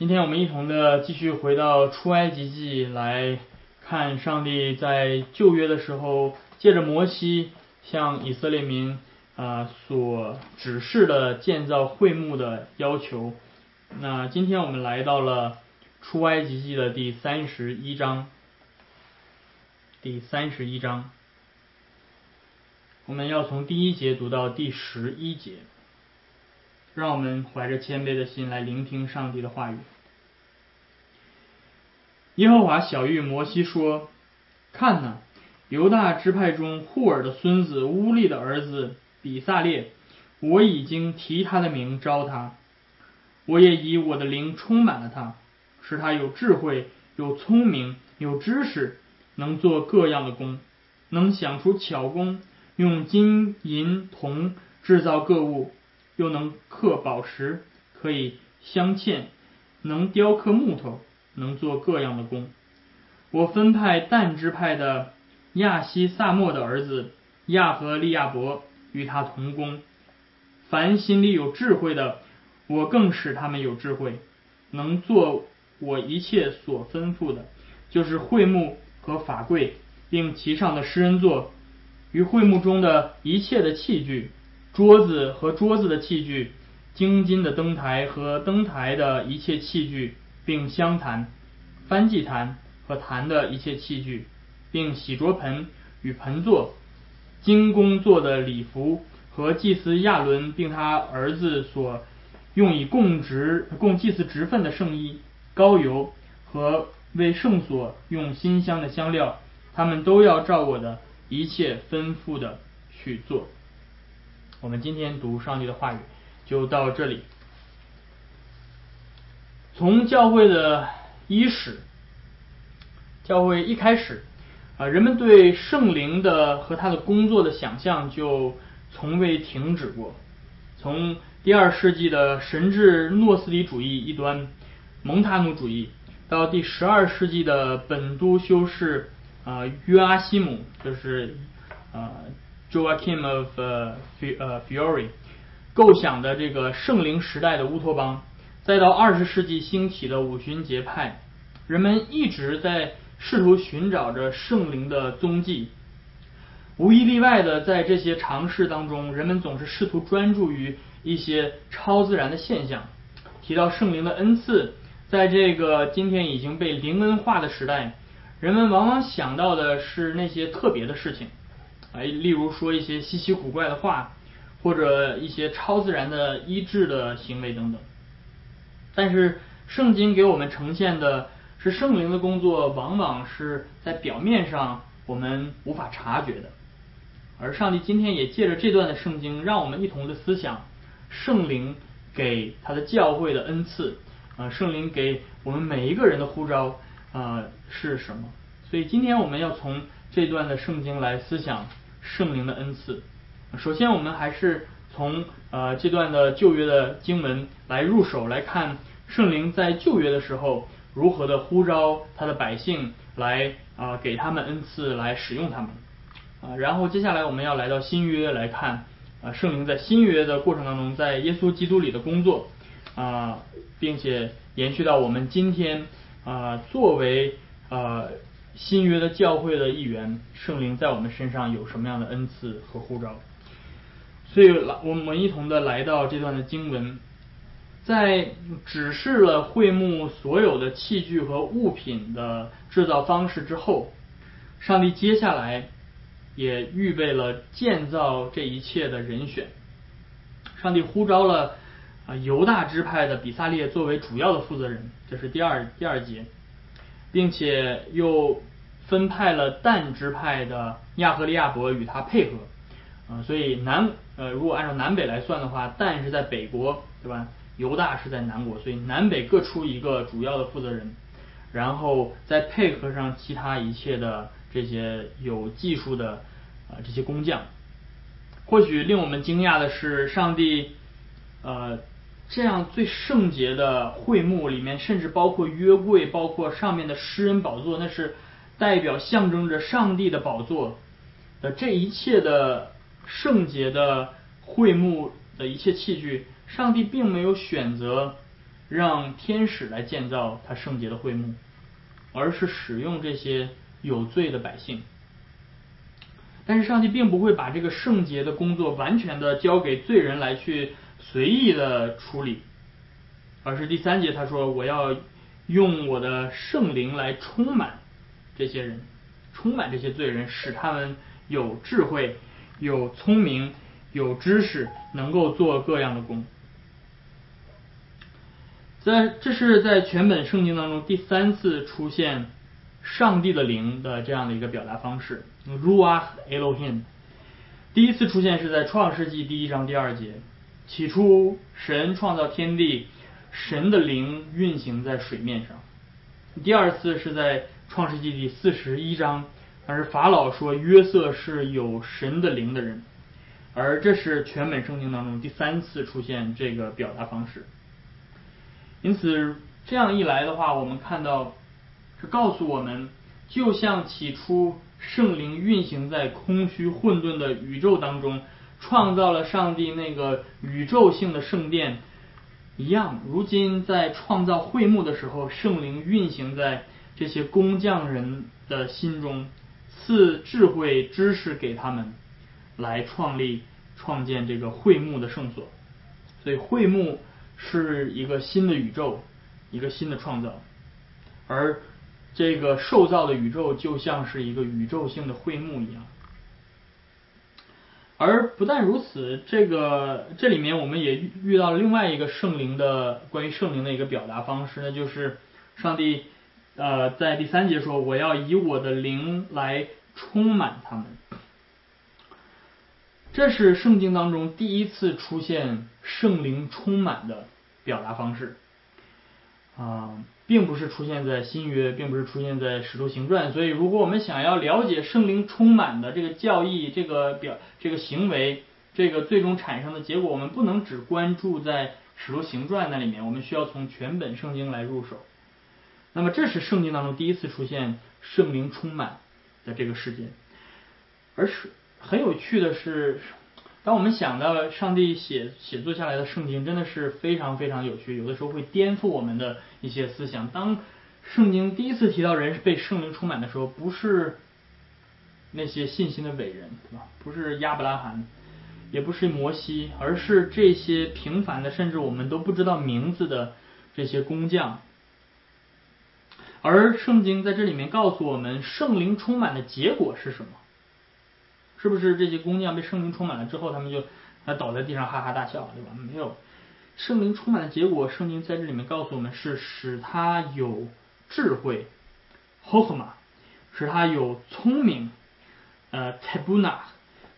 今天我们一同的继续回到出埃及记来看上帝在旧约的时候，借着摩西向以色列民啊所指示的建造会幕的要求。那今天我们来到了出埃及记的第三十一章，第三十一章，我们要从第一节读到第十一节。让我们怀着谦卑的心来聆听上帝的话语。耶和华小谕摩西说：“看哪，犹大支派中户尔的孙子乌利的儿子比萨列，我已经提他的名招他，我也以我的灵充满了他，使他有智慧、有聪明、有知识，能做各样的工，能想出巧工，用金银铜制造各物。”又能刻宝石，可以镶嵌，能雕刻木头，能做各样的工。我分派但支派的亚西萨莫的儿子亚和利亚伯与他同工。凡心里有智慧的，我更使他们有智慧，能做我一切所吩咐的，就是会幕和法柜，并其上的施恩座，与会幕中的一切的器具。桌子和桌子的器具，金金的灯台和灯台的一切器具，并香坛、翻祭坛和坛的一切器具，并洗濯盆与盆座，金工做的礼服和祭司亚伦并他儿子所用以供职供祭祀职分的圣衣、膏油和为圣所用馨香的香料，他们都要照我的一切吩咐的去做。我们今天读上帝的话语就到这里。从教会的伊始，教会一开始啊，人们对圣灵的和他的工作的想象就从未停止过。从第二世纪的神智诺斯底主义一端，蒙塔努主义，到第十二世纪的本都修士啊约阿西姆，就是啊。Joachim of 呃 Fiore 构想的这个圣灵时代的乌托邦，再到二十世纪兴起的五旬节派，人们一直在试图寻找着圣灵的踪迹。无一例外的，在这些尝试当中，人们总是试图专注于一些超自然的现象。提到圣灵的恩赐，在这个今天已经被灵恩化的时代，人们往往想到的是那些特别的事情。哎，例如说一些稀奇古怪的话，或者一些超自然的医治的行为等等。但是圣经给我们呈现的是圣灵的工作，往往是在表面上我们无法察觉的。而上帝今天也借着这段的圣经，让我们一同的思想圣灵给他的教会的恩赐，啊，圣灵给我们每一个人的呼召啊是什么？所以今天我们要从这段的圣经来思想。圣灵的恩赐。首先，我们还是从呃这段的旧约的经文来入手来看圣灵在旧约的时候如何的呼召他的百姓来啊给他们恩赐来使用他们啊。然后接下来我们要来到新约来看啊圣灵在新约的过程当中在耶稣基督里的工作啊，并且延续到我们今天啊作为啊。新约的教会的一员，圣灵在我们身上有什么样的恩赐和护照？所以，来我们一同的来到这段的经文，在指示了会幕所有的器具和物品的制造方式之后，上帝接下来也预备了建造这一切的人选。上帝呼召了啊犹大支派的比萨列作为主要的负责人，这是第二第二节。并且又分派了但支派的亚和利亚伯与他配合，啊，所以南呃，如果按照南北来算的话，但是在北国，对吧？犹大是在南国，所以南北各出一个主要的负责人，然后再配合上其他一切的这些有技术的啊这些工匠。或许令我们惊讶的是，上帝呃。这样最圣洁的会幕里面，甚至包括约柜，包括上面的诗人宝座，那是代表象征着上帝的宝座的这一切的圣洁的会幕的一切器具。上帝并没有选择让天使来建造他圣洁的会幕，而是使用这些有罪的百姓。但是上帝并不会把这个圣洁的工作完全的交给罪人来去随意的处理，而是第三节他说：“我要用我的圣灵来充满这些人，充满这些罪人，使他们有智慧、有聪明、有知识，能够做各样的工。”在这是在全本圣经当中第三次出现上帝的灵的这样的一个表达方式，ruach Elohim。第一次出现是在创世纪第一章第二节，起初神创造天地，神的灵运行在水面上。第二次是在创世纪第四十一章，而法老说约瑟是有神的灵的人，而这是全本圣经当中第三次出现这个表达方式。因此，这样一来的话，我们看到是告诉我们，就像起初圣灵运行在空虚混沌的宇宙当中，创造了上帝那个宇宙性的圣殿一样，如今在创造会幕的时候，圣灵运行在这些工匠人的心中，赐智慧知识给他们，来创立创建这个会幕的圣所。所以会幕。是一个新的宇宙，一个新的创造，而这个受造的宇宙就像是一个宇宙性的会幕一样。而不但如此，这个这里面我们也遇到了另外一个圣灵的关于圣灵的一个表达方式，那就是上帝呃在第三节说：“我要以我的灵来充满他们。”这是圣经当中第一次出现圣灵充满的表达方式，啊，并不是出现在新约，并不是出现在使徒行传。所以，如果我们想要了解圣灵充满的这个教义、这个表、这个行为、这个最终产生的结果，我们不能只关注在使徒行传那里面，我们需要从全本圣经来入手。那么，这是圣经当中第一次出现圣灵充满的这个事件，而是。很有趣的是，当我们想到上帝写写作下来的圣经，真的是非常非常有趣。有的时候会颠覆我们的一些思想。当圣经第一次提到人是被圣灵充满的时候，不是那些信心的伟人，对吧？不是亚伯拉罕，也不是摩西，而是这些平凡的，甚至我们都不知道名字的这些工匠。而圣经在这里面告诉我们，圣灵充满的结果是什么？是不是这些工匠被圣灵充满了之后，他们就啊倒在地上哈哈大笑，对吧？没有，圣灵充满的结果，圣经在这里面告诉我们是使他有智慧 h o h m a 使他有聪明，呃，tabuna，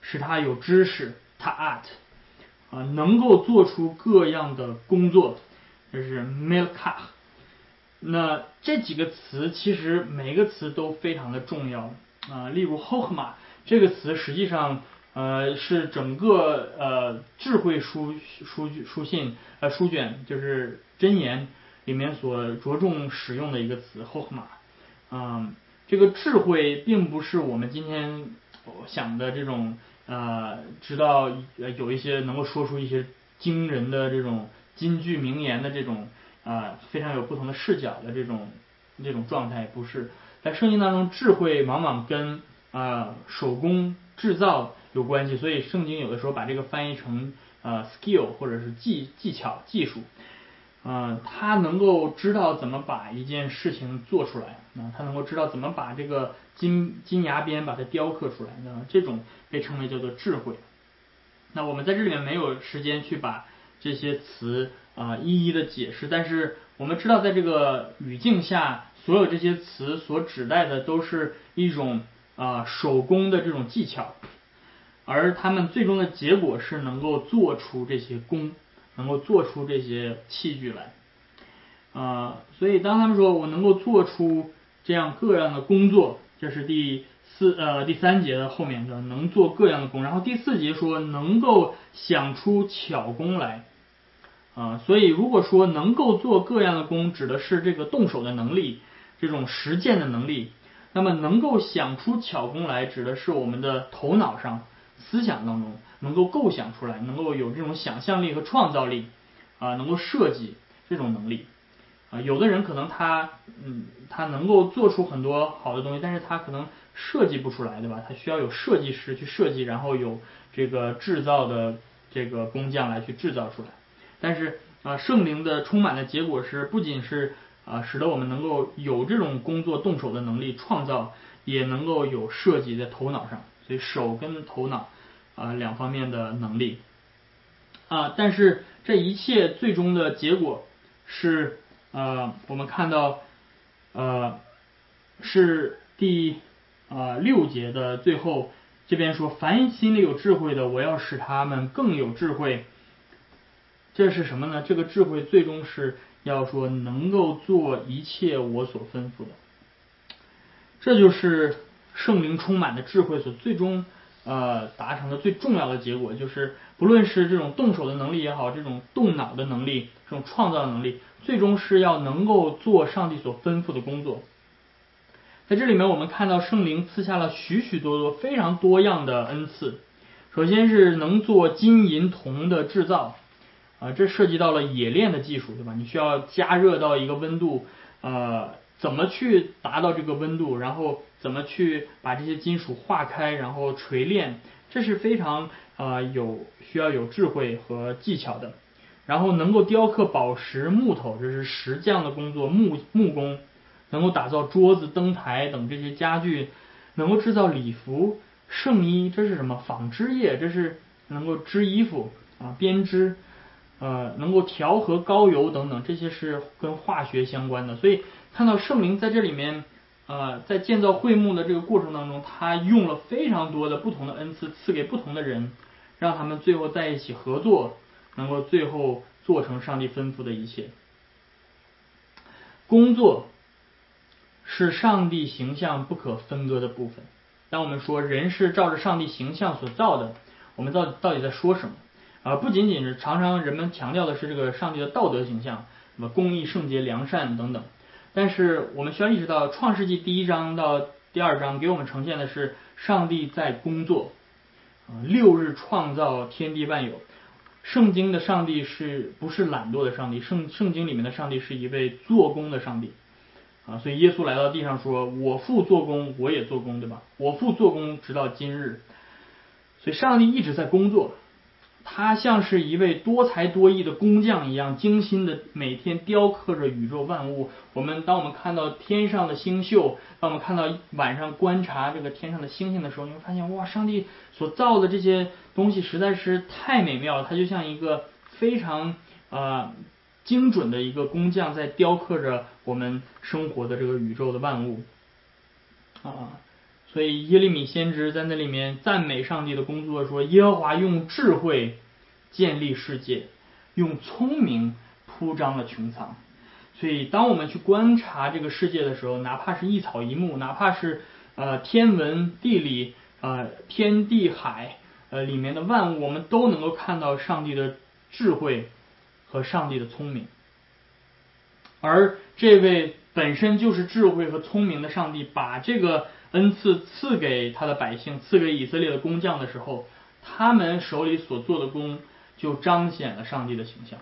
使他有知识，taat，啊，能够做出各样的工作，这是 milka。那这几个词其实每个词都非常的重要啊，例如 “hokma” 这个词实际上，呃，是整个呃智慧书书书信呃书卷就是箴言里面所着重使用的一个词 “hokma” 嗯，这个智慧并不是我们今天想的这种呃，知道呃有一些能够说出一些惊人的这种金句名言的这种啊，非常有不同的视角的这种这种状态，不是在圣经当中，智慧往往跟啊，手工制造有关系，所以圣经有的时候把这个翻译成呃 skill 或者是技技巧技术，啊，他能够知道怎么把一件事情做出来，啊，他能够知道怎么把这个金金牙边把它雕刻出来，那这种被称为叫做智慧。那我们在这里面没有时间去把这些词啊一一的解释，但是我们知道在这个语境下，所有这些词所指代的都是一种。啊，手工的这种技巧，而他们最终的结果是能够做出这些工，能够做出这些器具来。啊，所以当他们说我能够做出这样各样的工作，这是第四呃第三节的后面的能做各样的工，然后第四节说能够想出巧工来。啊，所以如果说能够做各样的工，指的是这个动手的能力，这种实践的能力。那么能够想出巧工来，指的是我们的头脑上、思想当中能够构想出来，能够有这种想象力和创造力啊，能够设计，这种能力。啊，有的人可能他嗯，他能够做出很多好的东西，但是他可能设计不出来，对吧？他需要有设计师去设计，然后有这个制造的这个工匠来去制造出来。但是啊，圣灵的充满的结果是，不仅是啊，使得我们能够有这种工作动手的能力，创造也能够有设计在头脑上，所以手跟头脑啊两方面的能力啊，但是这一切最终的结果是。呃，我们看到，呃，是第啊六节的最后这边说，凡心里有智慧的，我要使他们更有智慧。这是什么呢？这个智慧最终是要说能够做一切我所吩咐的。这就是圣灵充满的智慧所最终呃达成的最重要的结果，就是不论是这种动手的能力也好，这种动脑的能力，这种创造能力。最终是要能够做上帝所吩咐的工作。在这里面，我们看到圣灵赐下了许许多多非常多样的恩赐。首先是能做金银铜的制造，啊，这涉及到了冶炼的技术，对吧？你需要加热到一个温度，呃，怎么去达到这个温度，然后怎么去把这些金属化开，然后锤炼，这是非常啊有需要有智慧和技巧的。然后能够雕刻宝石、木头，这是石匠的工作；木木工能够打造桌子、灯台等这些家具，能够制造礼服、圣衣，这是什么？纺织业，这是能够织衣服啊，编织，呃，能够调和高油等等，这些是跟化学相关的。所以看到圣灵在这里面，呃，在建造会幕的这个过程当中，他用了非常多的不同的恩赐赐给不同的人，让他们最后在一起合作。能够最后做成上帝吩咐的一切。工作是上帝形象不可分割的部分。当我们说人是照着上帝形象所造的，我们到底到底在说什么？啊，不仅仅是常常人们强调的是这个上帝的道德形象，什么公义、圣洁、良善等等。但是我们需要意识到，创世纪第一章到第二章给我们呈现的是上帝在工作，啊，六日创造天地万有。圣经的上帝是不是懒惰的上帝？圣圣经里面的上帝是一位做工的上帝啊，所以耶稣来到地上说：“我父做工，我也做工，对吧？我父做工，直到今日。”所以上帝一直在工作。他像是一位多才多艺的工匠一样，精心的每天雕刻着宇宙万物。我们当我们看到天上的星宿，当我们看到晚上观察这个天上的星星的时候，你会发现，哇，上帝所造的这些东西实在是太美妙了。它就像一个非常啊精准的一个工匠在雕刻着我们生活的这个宇宙的万物啊。所以耶利米先知在那里面赞美上帝的工作，说耶和华用智慧建立世界，用聪明铺张了穹苍。所以当我们去观察这个世界的时候，哪怕是一草一木，哪怕是呃天文地理呃天地海呃里面的万物，我们都能够看到上帝的智慧和上帝的聪明。而这位本身就是智慧和聪明的上帝，把这个。恩赐赐给他的百姓，赐给以色列的工匠的时候，他们手里所做的工就彰显了上帝的形象。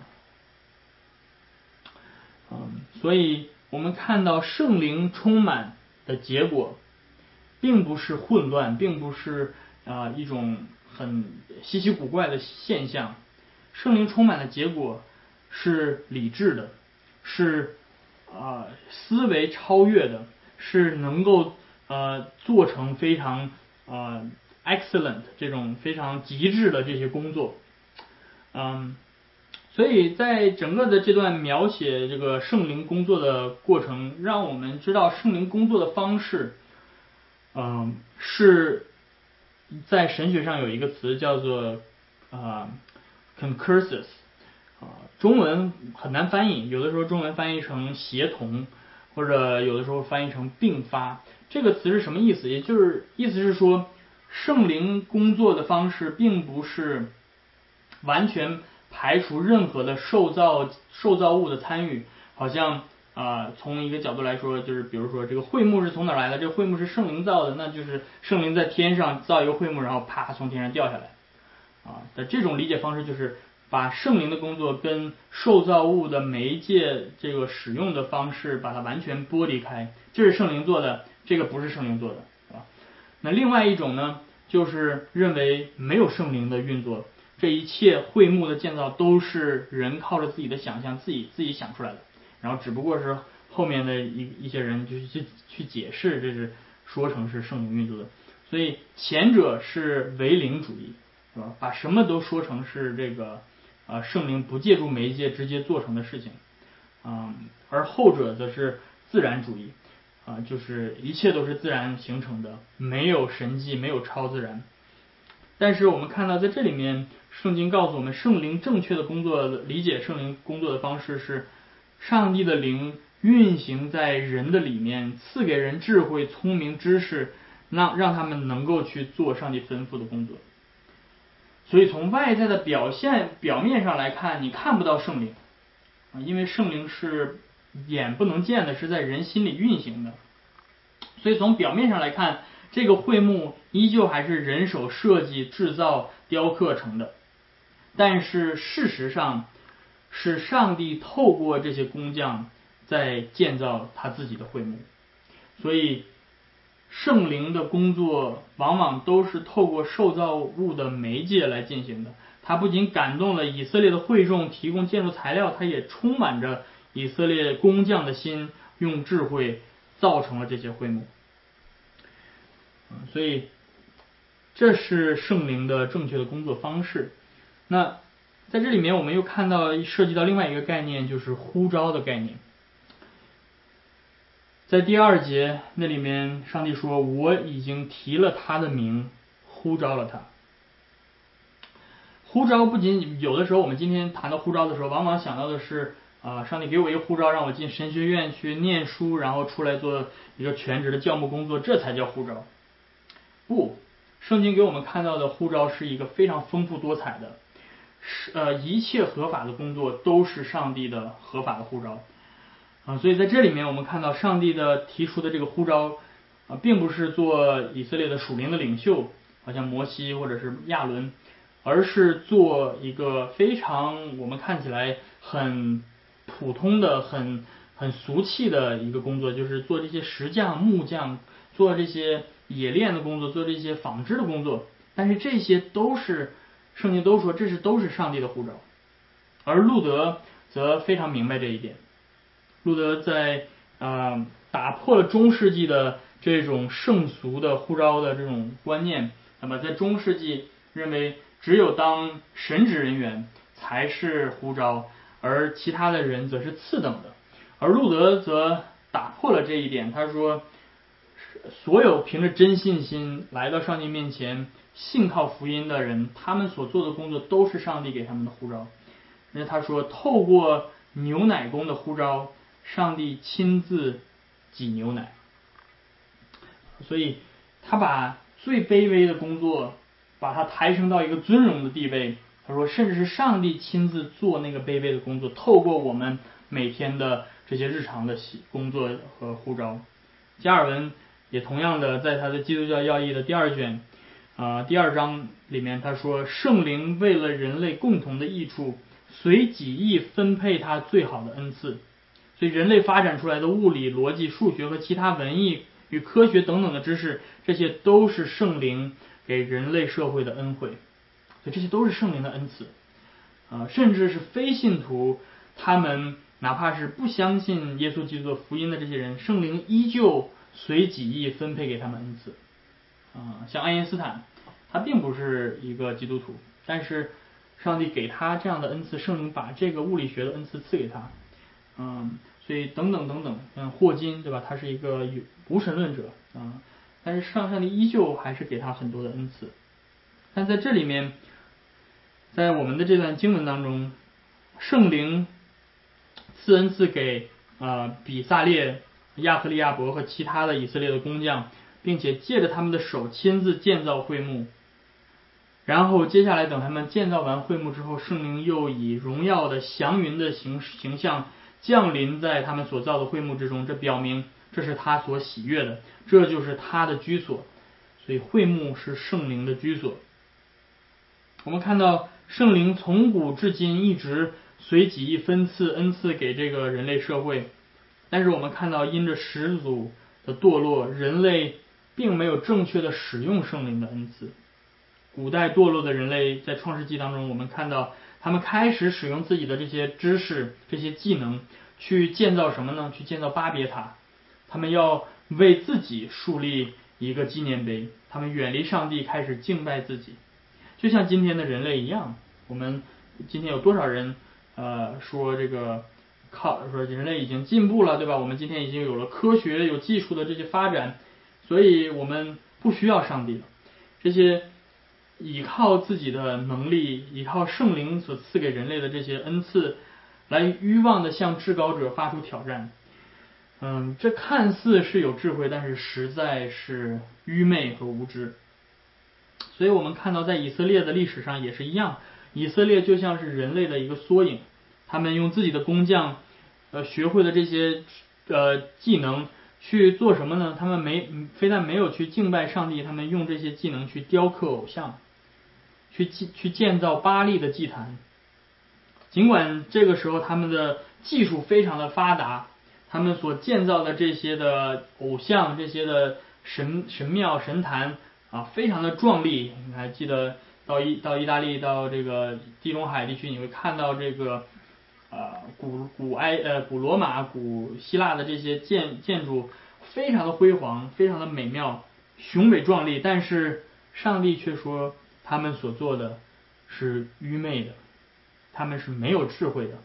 嗯，所以我们看到圣灵充满的结果，并不是混乱，并不是啊一种很稀奇古怪的现象。圣灵充满的结果是理智的，是啊思维超越的，是能够。呃，做成非常呃 excellent 这种非常极致的这些工作，嗯，所以在整个的这段描写这个圣灵工作的过程，让我们知道圣灵工作的方式，嗯，是在神学上有一个词叫做啊 concursus 啊，中文很难翻译，有的时候中文翻译成协同，或者有的时候翻译成并发。这个词是什么意思？也就是意思是说，圣灵工作的方式并不是完全排除任何的受造受造物的参与。好像啊，从一个角度来说，就是比如说这个会幕是从哪来的？这个会幕是圣灵造的，那就是圣灵在天上造一个会幕，然后啪从天上掉下来啊。的这种理解方式就是把圣灵的工作跟受造物的媒介这个使用的方式把它完全剥离开，这是圣灵做的，这个不是圣灵做的，是吧？那另外一种呢，就是认为没有圣灵的运作，这一切会幕的建造都是人靠着自己的想象自己自己想出来的，然后只不过是后面的一一些人就是去去解释，这是说成是圣灵运作的。所以前者是唯灵主义，是吧？把什么都说成是这个啊圣灵不借助媒介直接做成的事情，啊，而后者则是自然主义，啊，就是一切都是自然形成的，没有神迹，没有超自然。但是我们看到在这里面，圣经告诉我们，圣灵正确的工作，理解圣灵工作的方式是，上帝的灵运行在人的里面，赐给人智慧、聪明、知识。让让他们能够去做上帝吩咐的工作，所以从外在的表现表面上来看，你看不到圣灵啊，因为圣灵是眼不能见的，是在人心里运行的。所以从表面上来看，这个会幕依旧还是人手设计、制造、雕刻成的，但是事实上是上帝透过这些工匠在建造他自己的会幕，所以。圣灵的工作往往都是透过受造物的媒介来进行的。它不仅感动了以色列的会众，提供建筑材料，它也充满着以色列工匠的心，用智慧造成了这些会幕。所以，这是圣灵的正确的工作方式。那在这里面，我们又看到涉及到另外一个概念，就是呼召的概念。在第二节那里面，上帝说：“我已经提了他的名，呼召了他。”呼召不仅有的时候，我们今天谈到呼召的时候，往往想到的是啊，上帝给我一个呼召，让我进神学院去念书，然后出来做一个全职的教牧工作，这才叫呼召。不，圣经给我们看到的呼召是一个非常丰富多彩的，是呃，一切合法的工作都是上帝的合法的呼召。啊，所以在这里面，我们看到上帝的提出的这个呼召啊，并不是做以色列的属灵的领袖，好像摩西或者是亚伦，而是做一个非常我们看起来很普通的、很很俗气的一个工作，就是做这些石匠、木匠，做这些冶炼的工作，做这些纺织的工作。但是这些都是圣经都说这是都是上帝的呼召，而路德则非常明白这一点。路德在啊打破了中世纪的这种圣俗的呼召的这种观念，那么在中世纪认为只有当神职人员才是呼召，而其他的人则是次等的。而路德则打破了这一点，他说，所有凭着真信心来到上帝面前信靠福音的人，他们所做的工作都是上帝给他们的呼召。那他说，透过牛奶工的呼召。上帝亲自挤牛奶，所以他把最卑微的工作，把它抬升到一个尊荣的地位。他说，甚至是上帝亲自做那个卑微的工作，透过我们每天的这些日常的工作和呼召。加尔文也同样的在他的《基督教要义》的第二卷啊第二章里面，他说，圣灵为了人类共同的益处，随己意分配他最好的恩赐。所以，人类发展出来的物理、逻辑、数学和其他文艺与科学等等的知识，这些都是圣灵给人类社会的恩惠。所以，这些都是圣灵的恩赐啊，甚至是非信徒，他们哪怕是不相信耶稣基督的福音的这些人，圣灵依旧随己意分配给他们恩赐啊。像爱因斯坦，他并不是一个基督徒，但是上帝给他这样的恩赐，圣灵把这个物理学的恩赐赐给他，嗯。所以等等等等，像霍金对吧？他是一个无神论者啊，但是上上帝依旧还是给他很多的恩赐。但在这里面，在我们的这段经文当中，圣灵赐恩赐给啊比萨列、亚克利亚伯和其他的以色列的工匠，并且借着他们的手亲自建造会幕。然后接下来等他们建造完会幕之后，圣灵又以荣耀的祥云的形形象。降临在他们所造的会幕之中，这表明这是他所喜悦的，这就是他的居所。所以会幕是圣灵的居所。我们看到圣灵从古至今一直随己意分赐恩赐给这个人类社会，但是我们看到因着始祖的堕落，人类并没有正确的使用圣灵的恩赐。古代堕落的人类在创世纪当中，我们看到他们开始使用自己的这些知识、这些技能去建造什么呢？去建造巴别塔。他们要为自己树立一个纪念碑。他们远离上帝，开始敬拜自己，就像今天的人类一样。我们今天有多少人呃说这个靠说人类已经进步了，对吧？我们今天已经有了科学、有技术的这些发展，所以我们不需要上帝了。这些。依靠自己的能力，依靠圣灵所赐给人类的这些恩赐，来欲望的向至高者发出挑战。嗯，这看似是有智慧，但是实在是愚昧和无知。所以我们看到，在以色列的历史上也是一样，以色列就像是人类的一个缩影。他们用自己的工匠，呃，学会的这些呃技能去做什么呢？他们没非但没有去敬拜上帝，他们用这些技能去雕刻偶像。去建去建造巴利的祭坛，尽管这个时候他们的技术非常的发达，他们所建造的这些的偶像、这些的神神庙、神坛啊，非常的壮丽。你还记得到意到意大利到这个地中海地区，你会看到这个呃古古埃呃古罗马、古希腊的这些建建筑，非常的辉煌，非常的美妙，雄伟壮丽。但是上帝却说。他们所做的是愚昧的，他们是没有智慧的。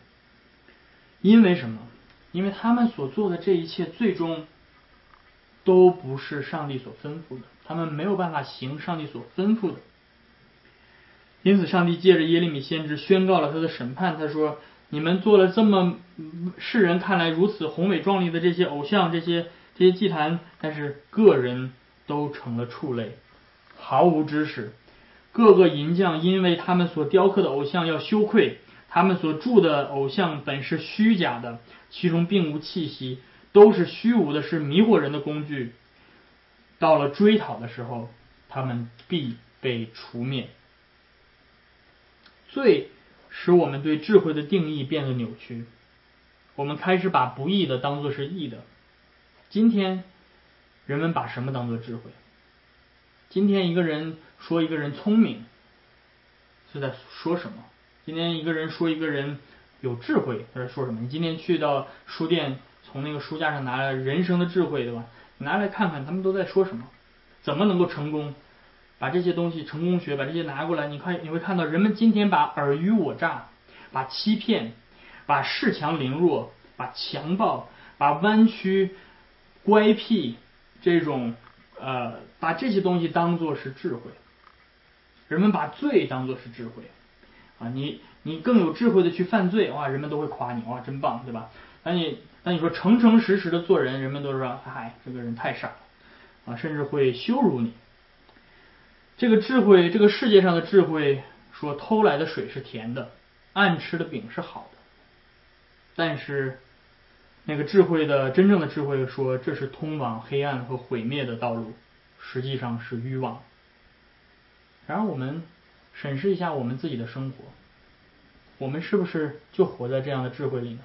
因为什么？因为他们所做的这一切，最终都不是上帝所吩咐的，他们没有办法行上帝所吩咐的。因此，上帝借着耶利米先知宣告了他的审判。他说：“你们做了这么世人看来如此宏伟壮丽的这些偶像、这些这些祭坛，但是个人都成了畜类，毫无知识。”各个银匠因为他们所雕刻的偶像要羞愧，他们所铸的偶像本是虚假的，其中并无气息，都是虚无的，是迷惑人的工具。到了追讨的时候，他们必被除灭。罪使我们对智慧的定义变得扭曲，我们开始把不义的当作是义的。今天，人们把什么当作智慧？今天一个人说一个人聪明，是在说什么？今天一个人说一个人有智慧，他在说什么？你今天去到书店，从那个书架上拿来人生的智慧，对吧？拿来看看，他们都在说什么？怎么能够成功？把这些东西，成功学，把这些拿过来，你看，你会看到人们今天把尔虞我诈、把欺骗、把恃强凌弱、把强暴、把弯曲、乖僻这种。呃，把这些东西当做是智慧，人们把罪当做是智慧，啊，你你更有智慧的去犯罪，哇，人们都会夸你，哇，真棒，对吧？那你那你说诚诚实实的做人，人们都说，嗨，这个人太傻了，啊，甚至会羞辱你。这个智慧，这个世界上的智慧，说偷来的水是甜的，暗吃的饼是好的，但是。那个智慧的真正的智慧说，这是通往黑暗和毁灭的道路，实际上是欲望。然而，我们审视一下我们自己的生活，我们是不是就活在这样的智慧里呢？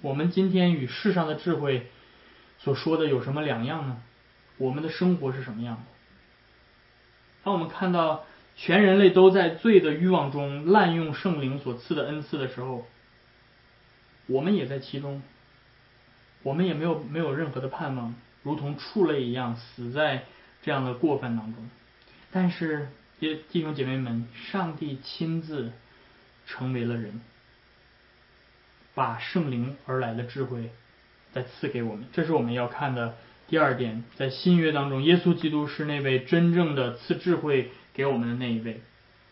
我们今天与世上的智慧所说的有什么两样呢？我们的生活是什么样的？当我们看到全人类都在罪的欲望中滥用圣灵所赐的恩赐的时候，我们也在其中。我们也没有没有任何的盼望，如同畜类一样死在这样的过犯当中。但是，弟弟兄姐妹们，上帝亲自成为了人，把圣灵而来的智慧再赐给我们。这是我们要看的第二点。在新约当中，耶稣基督是那位真正的赐智慧给我们的那一位。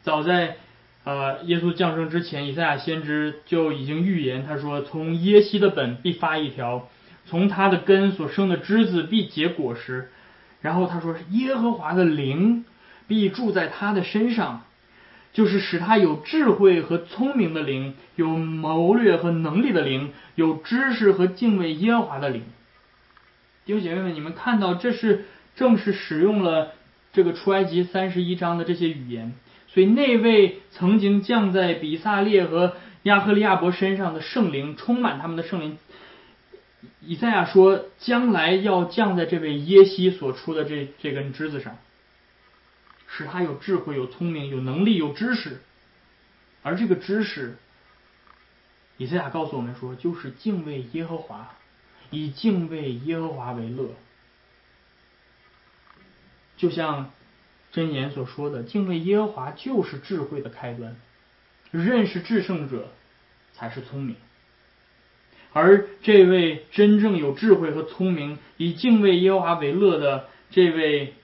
早在呃耶稣降生之前，以赛亚先知就已经预言，他说：“从耶西的本必发一条。”从他的根所生的枝子必结果实，然后他说耶和华的灵必住在他的身上，就是使他有智慧和聪明的灵，有谋略和能力的灵，有知识和敬畏耶和华的灵。弟兄姐妹们，你们看到这是正是使用了这个出埃及三十一章的这些语言，所以那位曾经降在比萨列和亚赫利亚伯身上的圣灵，充满他们的圣灵。以赛亚说，将来要降在这位耶西所出的这这根枝子上，使他有智慧、有聪明、有能力、有知识。而这个知识，以赛亚告诉我们说，就是敬畏耶和华，以敬畏耶和华为乐。就像箴言所说的，敬畏耶和华就是智慧的开端，认识至圣者才是聪明。而这位真正有智慧和聪明，以敬畏耶和华为乐的这位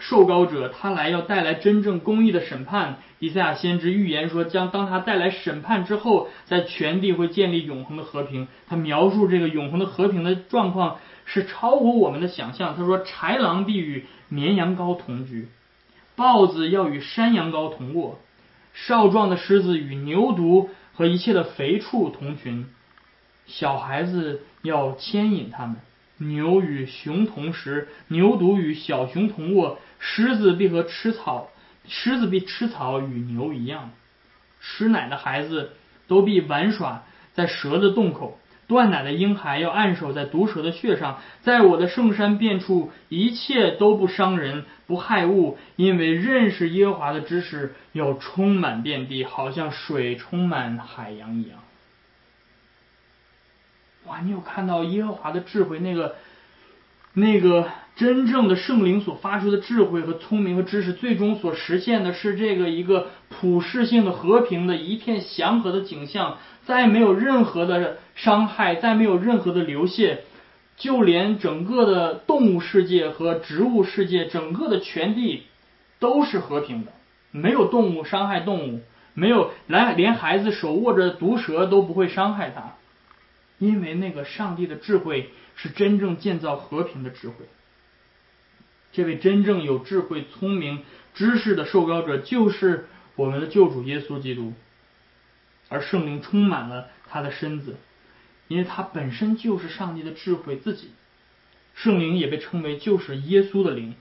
受膏者，他来要带来真正公义的审判。以赛亚先知预言说，将当他带来审判之后，在全地会建立永恒的和平。他描述这个永恒的和平的状况是超乎我们的想象。他说：“豺狼必与绵羊羔同居，豹子要与山羊羔同卧，少壮的狮子与牛犊和一切的肥畜同群。”小孩子要牵引他们，牛与熊同食，牛犊与小熊同卧，狮子必和吃草，狮子必吃草与牛一样，吃奶的孩子都必玩耍在蛇的洞口，断奶的婴孩要按手在毒蛇的穴上，在我的圣山遍处，一切都不伤人，不害物，因为认识耶和华的知识要充满遍地，好像水充满海洋一样。哇！你有看到耶和华的智慧，那个、那个真正的圣灵所发出的智慧和聪明和知识，最终所实现的是这个一个普世性的和平的一片祥和的景象，再没有任何的伤害，再没有任何的流血，就连整个的动物世界和植物世界，整个的全地都是和平的，没有动物伤害动物，没有来连孩子手握着毒蛇都不会伤害他。因为那个上帝的智慧是真正建造和平的智慧，这位真正有智慧、聪明、知识的受膏者就是我们的救主耶稣基督，而圣灵充满了他的身子，因为他本身就是上帝的智慧自己。圣灵也被称为就是耶稣的灵，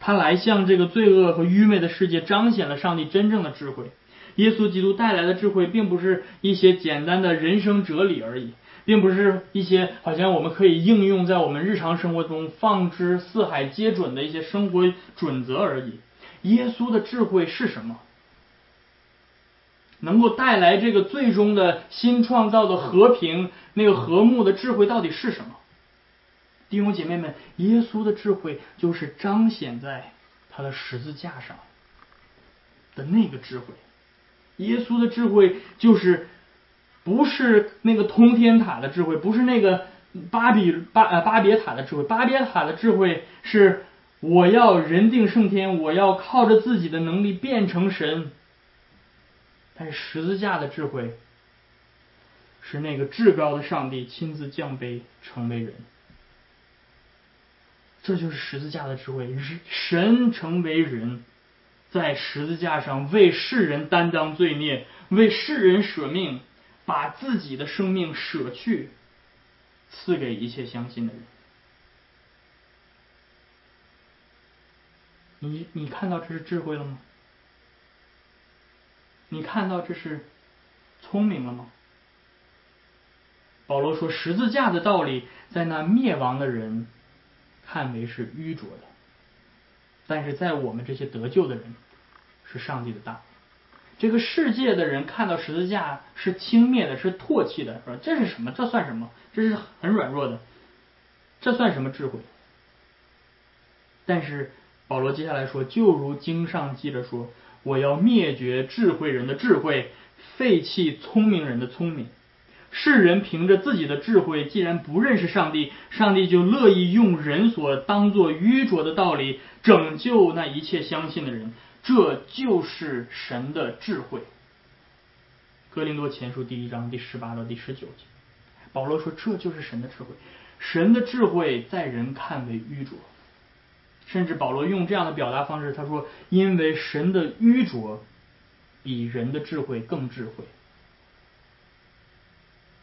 他来向这个罪恶和愚昧的世界彰显了上帝真正的智慧。耶稣基督带来的智慧，并不是一些简单的人生哲理而已，并不是一些好像我们可以应用在我们日常生活中放之四海皆准的一些生活准则而已。耶稣的智慧是什么？能够带来这个最终的新创造的和平，那个和睦的智慧到底是什么？弟兄姐妹们，耶稣的智慧就是彰显在他的十字架上的那个智慧。耶稣的智慧就是不是那个通天塔的智慧，不是那个巴比巴呃巴别塔的智慧。巴别塔的智慧是我要人定胜天，我要靠着自己的能力变成神。但是十字架的智慧是那个至高的上帝亲自降卑成为人，这就是十字架的智慧，神成为人。在十字架上为世人担当罪孽，为世人舍命，把自己的生命舍去，赐给一切相信的人。你你看到这是智慧了吗？你看到这是聪明了吗？保罗说，十字架的道理在那灭亡的人看为是愚拙的。但是在我们这些得救的人，是上帝的大。这个世界的人看到十字架是轻蔑的，是唾弃的，说这是什么？这算什么？这是很软弱的，这算什么智慧？但是保罗接下来说，就如经上记着说：“我要灭绝智慧人的智慧，废弃聪明人的聪明。”世人凭着自己的智慧，既然不认识上帝，上帝就乐意用人所当作愚拙的道理拯救那一切相信的人。这就是神的智慧。哥林多前书第一章第十八到第十九节，保罗说：“这就是神的智慧。神的智慧在人看为愚拙，甚至保罗用这样的表达方式，他说：因为神的愚拙比人的智慧更智慧。”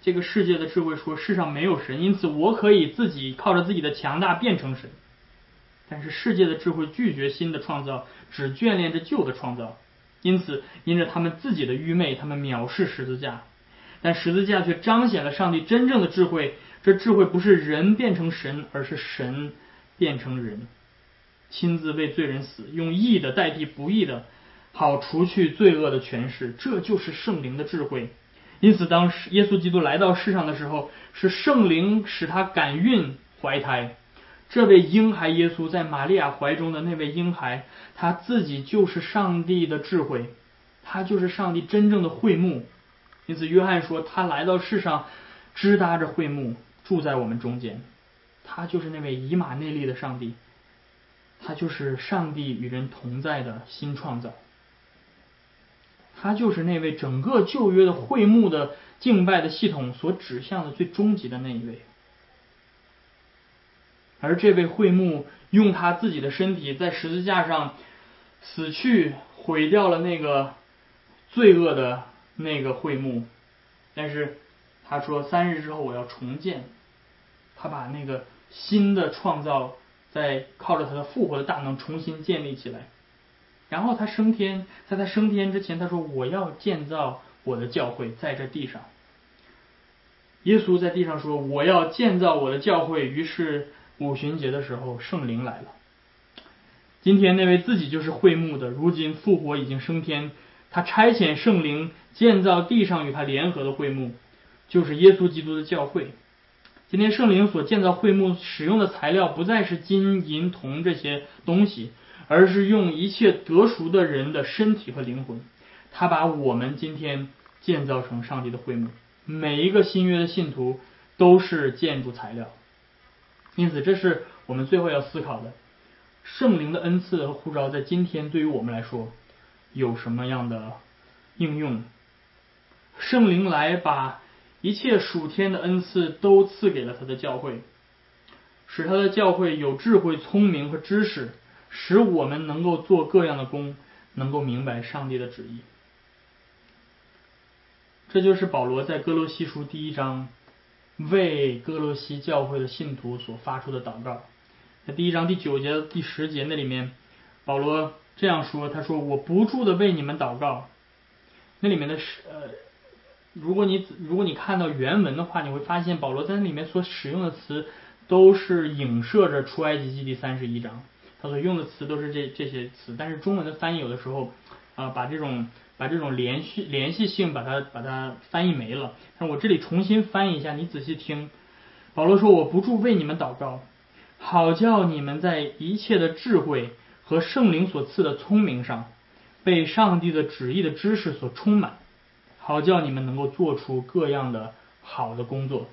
这个世界的智慧说世上没有神，因此我可以自己靠着自己的强大变成神。但是世界的智慧拒绝新的创造，只眷恋着旧的创造。因此，因着他们自己的愚昧，他们藐视十字架。但十字架却彰显了上帝真正的智慧。这智慧不是人变成神，而是神变成人，亲自为罪人死，用义的代替不义的，好除去罪恶的权势。这就是圣灵的智慧。因此，当耶稣基督来到世上的时候，是圣灵使他感孕怀胎。这位婴孩耶稣在玛利亚怀中的那位婴孩，他自己就是上帝的智慧，他就是上帝真正的会幕。因此，约翰说，他来到世上，支搭着会幕，住在我们中间。他就是那位以马内利的上帝，他就是上帝与人同在的新创造。他就是那位整个旧约的会幕的敬拜的系统所指向的最终极的那一位。而这位会幕用他自己的身体在十字架上死去，毁掉了那个罪恶的。那个会幕，但是他说三日之后我要重建，他把那个新的创造在靠着他的复活的大能重新建立起来，然后他升天，在他升天之前他说我要建造我的教会在这地上，耶稣在地上说我要建造我的教会，于是五旬节的时候圣灵来了，今天那位自己就是会幕的，如今复活已经升天。他差遣圣灵建造地上与他联合的会幕，就是耶稣基督的教会。今天圣灵所建造会幕使用的材料不再是金银铜这些东西，而是用一切得赎的人的身体和灵魂。他把我们今天建造成上帝的会幕，每一个新约的信徒都是建筑材料。因此，这是我们最后要思考的：圣灵的恩赐和护照，在今天对于我们来说。有什么样的应用？圣灵来把一切属天的恩赐都赐给了他的教会，使他的教会有智慧、聪明和知识，使我们能够做各样的工，能够明白上帝的旨意。这就是保罗在哥罗西书第一章为哥罗西教会的信徒所发出的祷告。在第一章第九节、第十节那里面，保罗。这样说，他说：“我不住的为你们祷告。”那里面的是呃，如果你如果你看到原文的话，你会发现保罗在那里面所使用的词都是影射着出埃及记第三十一章，他所用的词都是这这些词。但是中文的翻译有的时候啊，把这种把这种连续联系性把它把它翻译没了。那我这里重新翻译一下，你仔细听。保罗说：“我不住为你们祷告，好叫你们在一切的智慧。”和圣灵所赐的聪明上，被上帝的旨意的知识所充满，好叫你们能够做出各样的好的工作。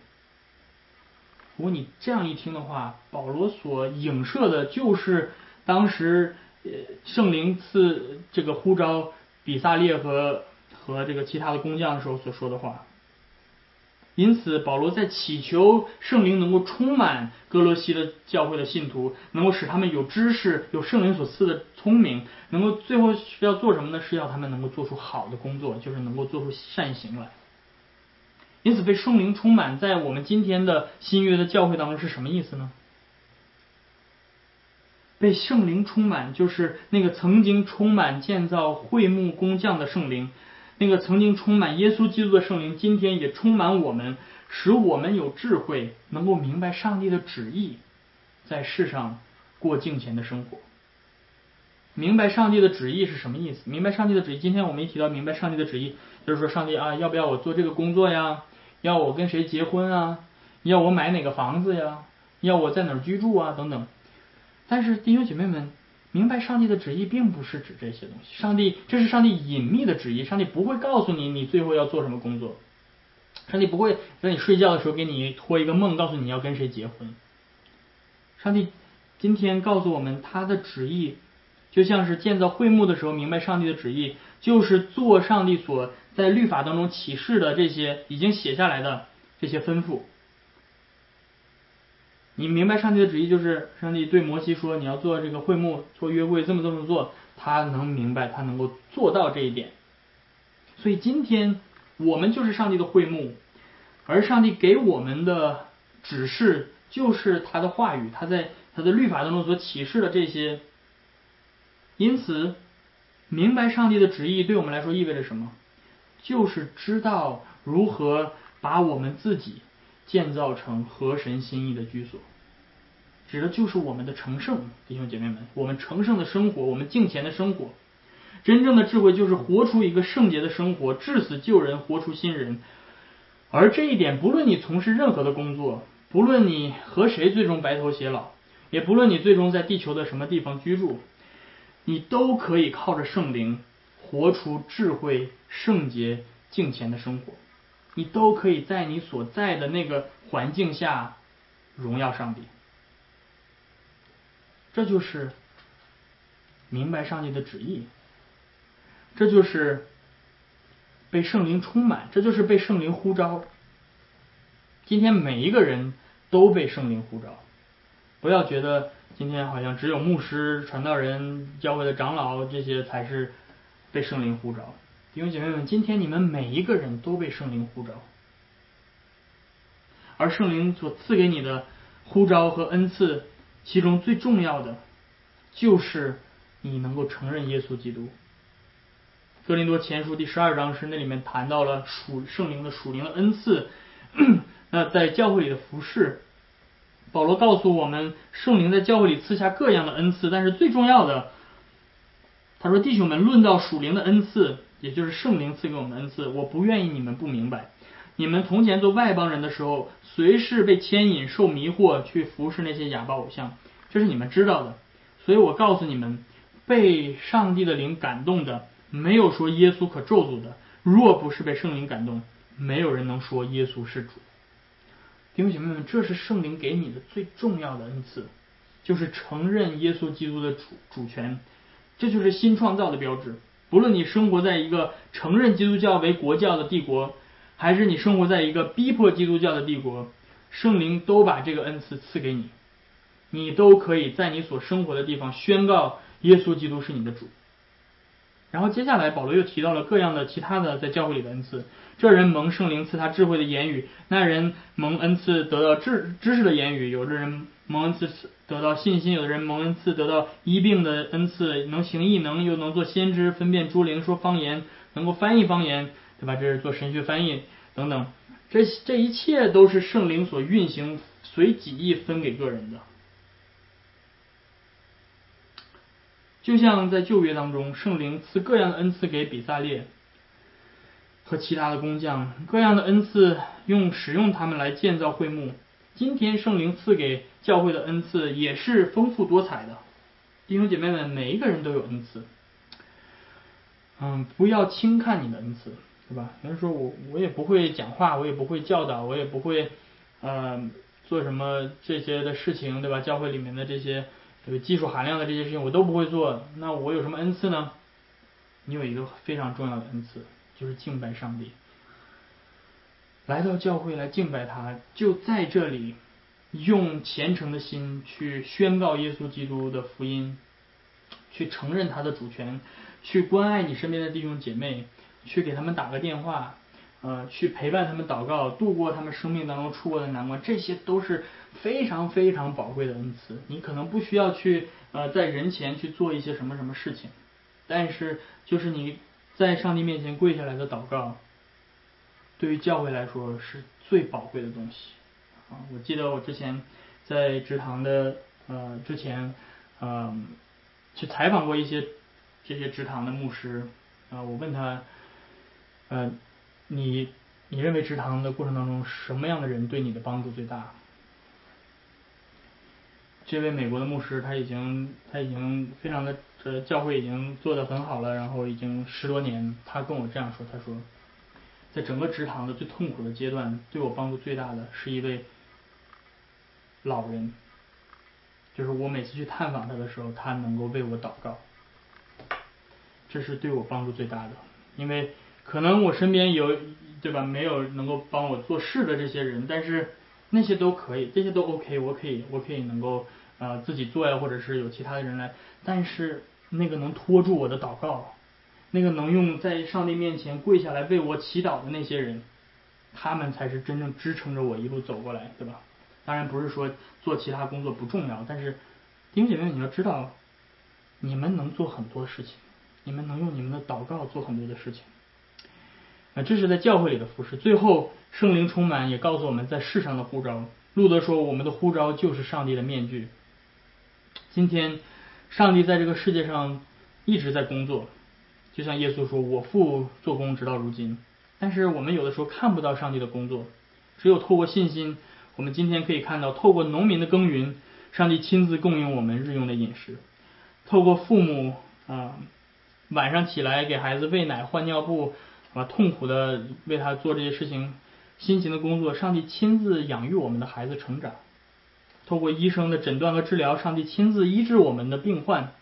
如果你这样一听的话，保罗所影射的就是当时呃圣灵赐这个呼召比萨列和和这个其他的工匠的时候所说的话。因此，保罗在祈求圣灵能够充满哥罗西的教会的信徒，能够使他们有知识、有圣灵所赐的聪明，能够最后需要做什么呢？是要他们能够做出好的工作，就是能够做出善行来。因此，被圣灵充满在我们今天的新约的教会当中是什么意思呢？被圣灵充满，就是那个曾经充满建造会幕工匠的圣灵。那个曾经充满耶稣基督的圣灵，今天也充满我们，使我们有智慧，能够明白上帝的旨意，在世上过敬虔的生活。明白上帝的旨意是什么意思？明白上帝的旨意，今天我们一提到明白上帝的旨意，就是说上帝啊，要不要我做这个工作呀？要我跟谁结婚啊？要我买哪个房子呀？要我在哪儿居住啊？等等。但是弟兄姐妹们。明白上帝的旨意，并不是指这些东西。上帝，这是上帝隐秘的旨意。上帝不会告诉你，你最后要做什么工作。上帝不会在你睡觉的时候给你托一个梦，告诉你要跟谁结婚。上帝今天告诉我们，他的旨意就像是建造会幕的时候，明白上帝的旨意，就是做上帝所在律法当中启示的这些已经写下来的这些吩咐。你明白上帝的旨意，就是上帝对摩西说：“你要做这个会幕，做约柜，这么这么做。”他能明白，他能够做到这一点。所以今天我们就是上帝的会幕，而上帝给我们的指示就是他的话语，他在他的律法当中所启示的这些。因此，明白上帝的旨意对我们来说意味着什么？就是知道如何把我们自己建造成合神心意的居所，指的就是我们的成圣，弟兄姐妹们，我们成圣的生活，我们敬虔的生活。真正的智慧就是活出一个圣洁的生活，至死救人，活出新人。而这一点，不论你从事任何的工作，不论你和谁最终白头偕老，也不论你最终在地球的什么地方居住，你都可以靠着圣灵活出智慧、圣洁、敬虔的生活。你都可以在你所在的那个环境下荣耀上帝。这就是明白上帝的旨意。这就是被圣灵充满，这就是被圣灵呼召。今天每一个人都被圣灵呼召，不要觉得今天好像只有牧师、传道人、教会的长老这些才是被圣灵呼召。弟兄姐妹们，今天你们每一个人都被圣灵呼召，而圣灵所赐给你的呼召和恩赐，其中最重要的就是你能够承认耶稣基督。哥林多前书第十二章是那里面谈到了属圣灵的属灵的恩赐，那在教会里的服饰，保罗告诉我们，圣灵在教会里赐下各样的恩赐，但是最重要的，他说弟兄们，论到属灵的恩赐，也就是圣灵赐给我们恩赐，我不愿意你们不明白。你们从前做外邦人的时候，随时被牵引、受迷惑去服侍那些哑巴偶像，这是你们知道的。所以我告诉你们，被上帝的灵感动的。没有说耶稣可咒诅的，若不是被圣灵感动，没有人能说耶稣是主。弟兄姐妹们，这是圣灵给你的最重要的恩赐，就是承认耶稣基督的主主权，这就是新创造的标志。不论你生活在一个承认基督教为国教的帝国，还是你生活在一个逼迫基督教的帝国，圣灵都把这个恩赐赐给你，你都可以在你所生活的地方宣告耶稣基督是你的主。然后接下来，保罗又提到了各样的其他的在教会里的恩赐。这人蒙圣灵赐他智慧的言语，那人蒙恩赐得到知知识的言语，有的人蒙恩赐得到信心，有的人蒙恩赐得到医病的恩赐，能行异能，又能做先知，分辨诸灵，说方言，能够翻译方言，对吧？这是做神学翻译等等，这这一切都是圣灵所运行，随己意分给个人的。就像在旧约当中，圣灵赐各样的恩赐给比萨列和其他的工匠，各样的恩赐用使用他们来建造会幕。今天圣灵赐给教会的恩赐也是丰富多彩的。弟兄姐妹们，每一个人都有恩赐，嗯，不要轻看你的恩赐，对吧？有人说我我也不会讲话，我也不会教导，我也不会呃做什么这些的事情，对吧？教会里面的这些。这个技术含量的这些事情我都不会做，那我有什么恩赐呢？你有一个非常重要的恩赐，就是敬拜上帝。来到教会来敬拜他，就在这里用虔诚的心去宣告耶稣基督的福音，去承认他的主权，去关爱你身边的弟兄姐妹，去给他们打个电话。呃，去陪伴他们祷告，度过他们生命当中出过的难关，这些都是非常非常宝贵的恩赐。你可能不需要去呃在人前去做一些什么什么事情，但是就是你在上帝面前跪下来的祷告，对于教会来说是最宝贵的东西啊！我记得我之前在职堂的呃之前呃去采访过一些这些职堂的牧师啊，我问他呃。你你认为职堂的过程当中，什么样的人对你的帮助最大？这位美国的牧师他已经他已经非常的呃教会已经做得很好了，然后已经十多年，他跟我这样说，他说，在整个职堂的最痛苦的阶段，对我帮助最大的是一位老人，就是我每次去探访他的时候，他能够为我祷告，这是对我帮助最大的，因为。可能我身边有，对吧？没有能够帮我做事的这些人，但是那些都可以，这些都 OK，我可以，我可以能够呃自己做呀，或者是有其他的人来。但是那个能拖住我的祷告，那个能用在上帝面前跪下来为我祈祷的那些人，他们才是真正支撑着我一路走过来，对吧？当然不是说做其他工作不重要，但是弟兄姐妹，你要知道，你们能做很多事情。你们能用你们的祷告做很多的事情。啊，这是在教会里的服饰。最后，圣灵充满也告诉我们在世上的呼召。路德说：“我们的呼召就是上帝的面具。”今天，上帝在这个世界上一直在工作，就像耶稣说：“我父做工直到如今。”但是我们有的时候看不到上帝的工作，只有透过信心，我们今天可以看到，透过农民的耕耘，上帝亲自供应我们日用的饮食；透过父母啊晚上起来给孩子喂奶、换尿布。啊，痛苦的为他做这些事情，辛勤的工作，上帝亲自养育我们的孩子成长。透过医生的诊断和治疗，上帝亲自医治我们的病患。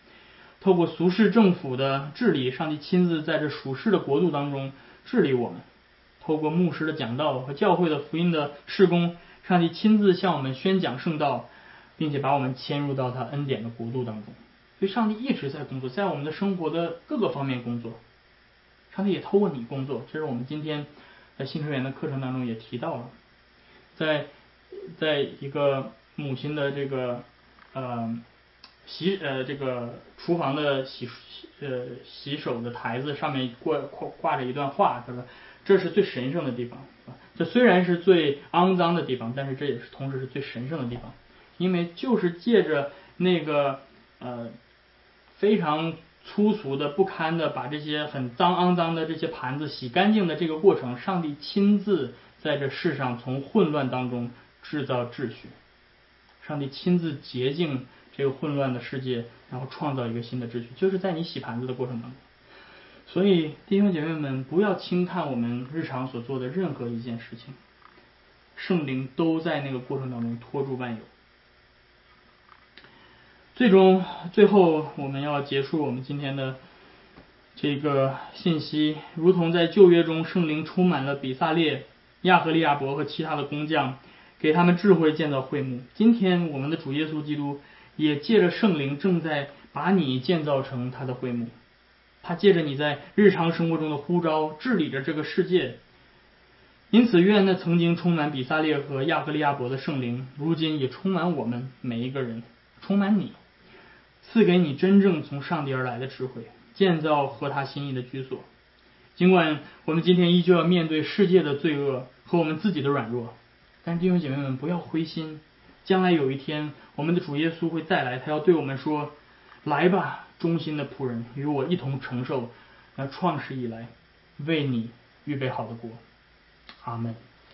透过俗世政府的治理，上帝亲自在这属世的国度当中治理我们。透过牧师的讲道和教会的福音的事工，上帝亲自向我们宣讲圣道，并且把我们迁入到他恩典的国度当中。所以，上帝一直在工作，在我们的生活的各个方面工作。上帝也透过你工作，这是我们今天在新成员的课程当中也提到了，在在一个母亲的这个呃洗呃这个厨房的洗呃洗手的台子上面挂挂挂着一段话，他说这是最神圣的地方，这虽然是最肮脏的地方，但是这也是同时是最神圣的地方，因为就是借着那个呃非常。粗俗的、不堪的，把这些很脏、肮脏的这些盘子洗干净的这个过程，上帝亲自在这世上从混乱当中制造秩序，上帝亲自洁净这个混乱的世界，然后创造一个新的秩序，就是在你洗盘子的过程当中。所以弟兄姐妹们，不要轻看我们日常所做的任何一件事情，圣灵都在那个过程当中托住万有。最终，最后我们要结束我们今天的这个信息，如同在旧约中，圣灵充满了比萨列、亚和利亚伯和其他的工匠，给他们智慧建造会幕。今天，我们的主耶稣基督也借着圣灵，正在把你建造成他的会幕。他借着你在日常生活中的呼召，治理着这个世界。因此，愿那曾经充满比萨列和亚和利亚伯的圣灵，如今也充满我们每一个人，充满你。赐给你真正从上帝而来的智慧，建造合他心意的居所。尽管我们今天依旧要面对世界的罪恶和我们自己的软弱，但弟兄姐妹们不要灰心。将来有一天，我们的主耶稣会再来，他要对我们说：“来吧，忠心的仆人，与我一同承受那创世以来为你预备好的国。”阿门。